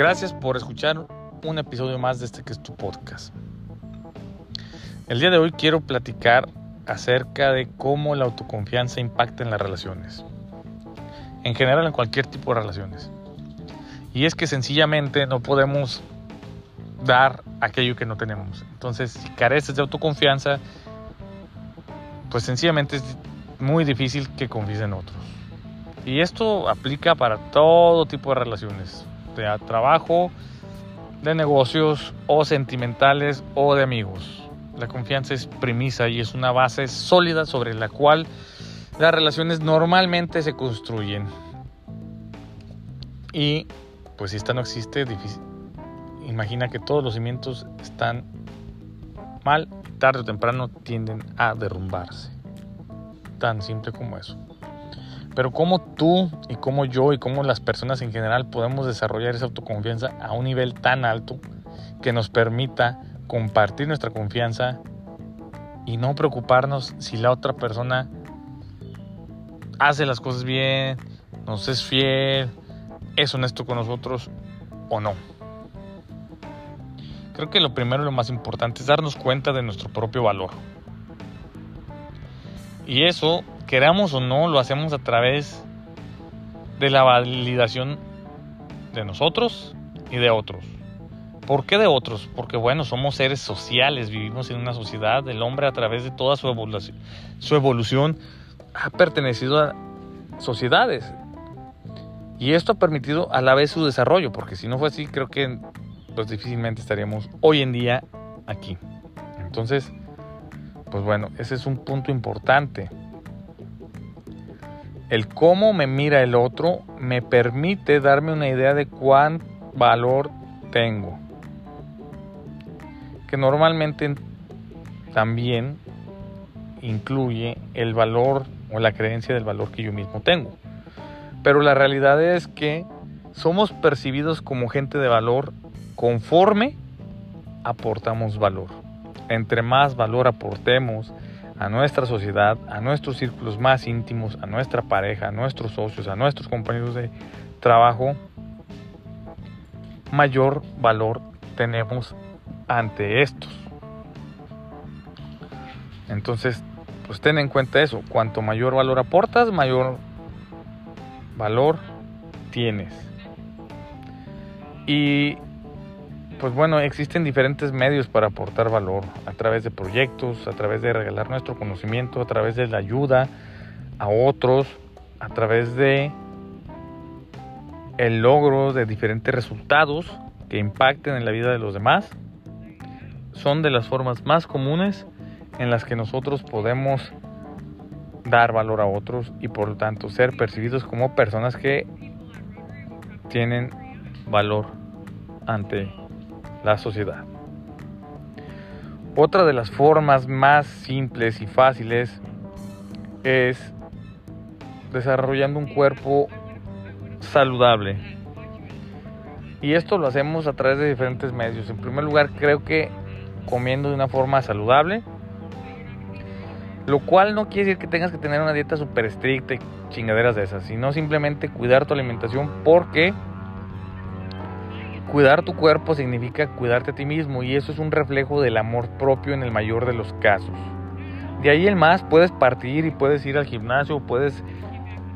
Gracias por escuchar un episodio más de este que es tu podcast. El día de hoy quiero platicar acerca de cómo la autoconfianza impacta en las relaciones. En general en cualquier tipo de relaciones. Y es que sencillamente no podemos dar aquello que no tenemos. Entonces, si careces de autoconfianza, pues sencillamente es muy difícil que confíes en otros. Y esto aplica para todo tipo de relaciones, de trabajo, de negocios o sentimentales o de amigos. La confianza es premisa y es una base sólida sobre la cual las relaciones normalmente se construyen. Y pues si esta no existe, imagina que todos los cimientos están mal, tarde o temprano tienden a derrumbarse. Tan simple como eso. Pero cómo tú y cómo yo y cómo las personas en general podemos desarrollar esa autoconfianza a un nivel tan alto que nos permita compartir nuestra confianza y no preocuparnos si la otra persona hace las cosas bien, nos es fiel, es honesto con nosotros o no. Creo que lo primero y lo más importante es darnos cuenta de nuestro propio valor. Y eso, queramos o no, lo hacemos a través de la validación de nosotros y de otros. ¿Por qué de otros? Porque bueno, somos seres sociales, vivimos en una sociedad, el hombre a través de toda su evolución, ha pertenecido a sociedades. Y esto ha permitido a la vez su desarrollo, porque si no fue así, creo que pues difícilmente estaríamos hoy en día aquí. Entonces, pues bueno, ese es un punto importante. El cómo me mira el otro me permite darme una idea de cuán valor tengo. Que normalmente también incluye el valor o la creencia del valor que yo mismo tengo. Pero la realidad es que somos percibidos como gente de valor conforme aportamos valor. Entre más valor aportemos a nuestra sociedad, a nuestros círculos más íntimos, a nuestra pareja, a nuestros socios, a nuestros compañeros de trabajo, mayor valor tenemos ante estos. Entonces, pues ten en cuenta eso. Cuanto mayor valor aportas, mayor valor tienes. Y pues bueno, existen diferentes medios para aportar valor, a través de proyectos, a través de regalar nuestro conocimiento, a través de la ayuda a otros, a través de el logro de diferentes resultados que impacten en la vida de los demás. Son de las formas más comunes en las que nosotros podemos dar valor a otros y por lo tanto ser percibidos como personas que tienen valor ante la sociedad. Otra de las formas más simples y fáciles es desarrollando un cuerpo saludable. Y esto lo hacemos a través de diferentes medios. En primer lugar, creo que comiendo de una forma saludable. Lo cual no quiere decir que tengas que tener una dieta súper estricta y chingaderas de esas, sino simplemente cuidar tu alimentación porque Cuidar tu cuerpo significa cuidarte a ti mismo y eso es un reflejo del amor propio en el mayor de los casos. De ahí el más puedes partir y puedes ir al gimnasio, puedes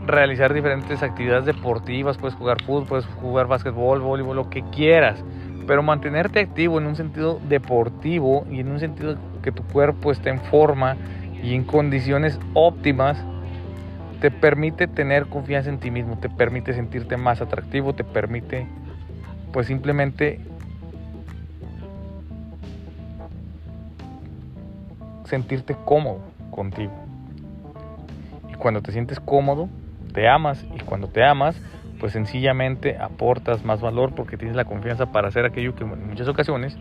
realizar diferentes actividades deportivas, puedes jugar fútbol, puedes jugar básquetbol, voleibol, lo que quieras. Pero mantenerte activo en un sentido deportivo y en un sentido que tu cuerpo esté en forma y en condiciones óptimas, te permite tener confianza en ti mismo, te permite sentirte más atractivo, te permite pues simplemente sentirte cómodo contigo. Y cuando te sientes cómodo, te amas y cuando te amas, pues sencillamente aportas más valor porque tienes la confianza para hacer aquello que en muchas ocasiones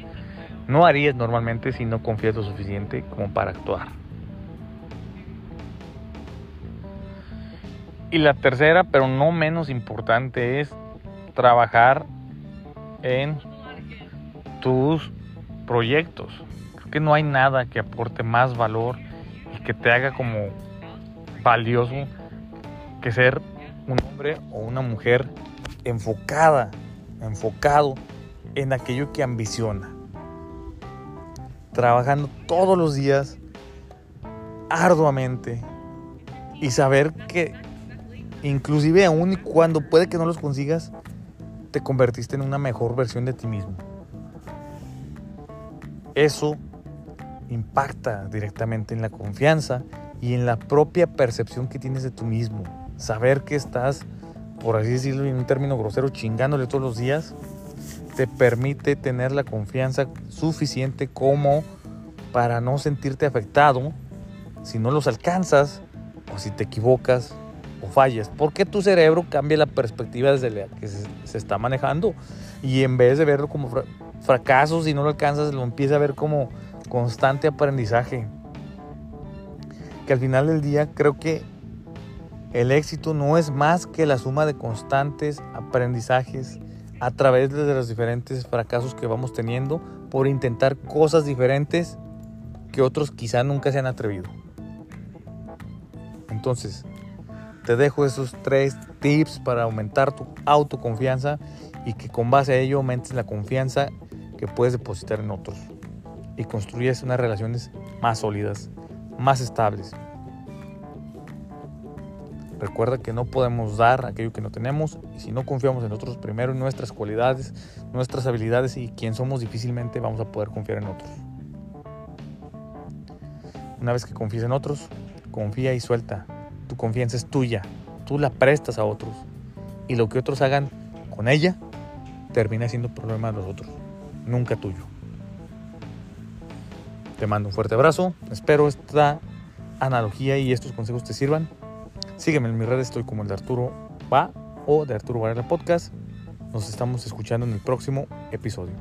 no harías normalmente si no confías lo suficiente como para actuar. Y la tercera, pero no menos importante, es trabajar en tus proyectos. Creo que no hay nada que aporte más valor y que te haga como valioso que ser un hombre o una mujer enfocada enfocado en aquello que ambiciona. Trabajando todos los días arduamente y saber que inclusive aún y cuando puede que no los consigas, te convertiste en una mejor versión de ti mismo. Eso impacta directamente en la confianza y en la propia percepción que tienes de tú mismo. Saber que estás, por así decirlo en un término grosero, chingándole todos los días, te permite tener la confianza suficiente como para no sentirte afectado si no los alcanzas o si te equivocas o fallas. Porque tu cerebro cambia la perspectiva desde la que se, está manejando y en vez de verlo como fracasos si no lo alcanzas, lo empieza a ver como constante aprendizaje. Que al final del día creo que el éxito no es más que la suma de constantes aprendizajes a través de los diferentes fracasos que vamos teniendo por intentar cosas diferentes que otros quizá nunca se han atrevido. Entonces, te dejo esos tres tips para aumentar tu autoconfianza y que con base a ello aumentes la confianza que puedes depositar en otros y construyes unas relaciones más sólidas, más estables. Recuerda que no podemos dar aquello que no tenemos y si no confiamos en nosotros primero en nuestras cualidades, nuestras habilidades y quién somos, difícilmente vamos a poder confiar en otros. Una vez que confíes en otros, confía y suelta. Tu confianza es tuya, tú la prestas a otros y lo que otros hagan con ella termina siendo problema de los otros, nunca tuyo. Te mando un fuerte abrazo. Espero esta analogía y estos consejos te sirvan. Sígueme en mis redes, estoy como el de Arturo Va o de Arturo Varela Podcast. Nos estamos escuchando en el próximo episodio.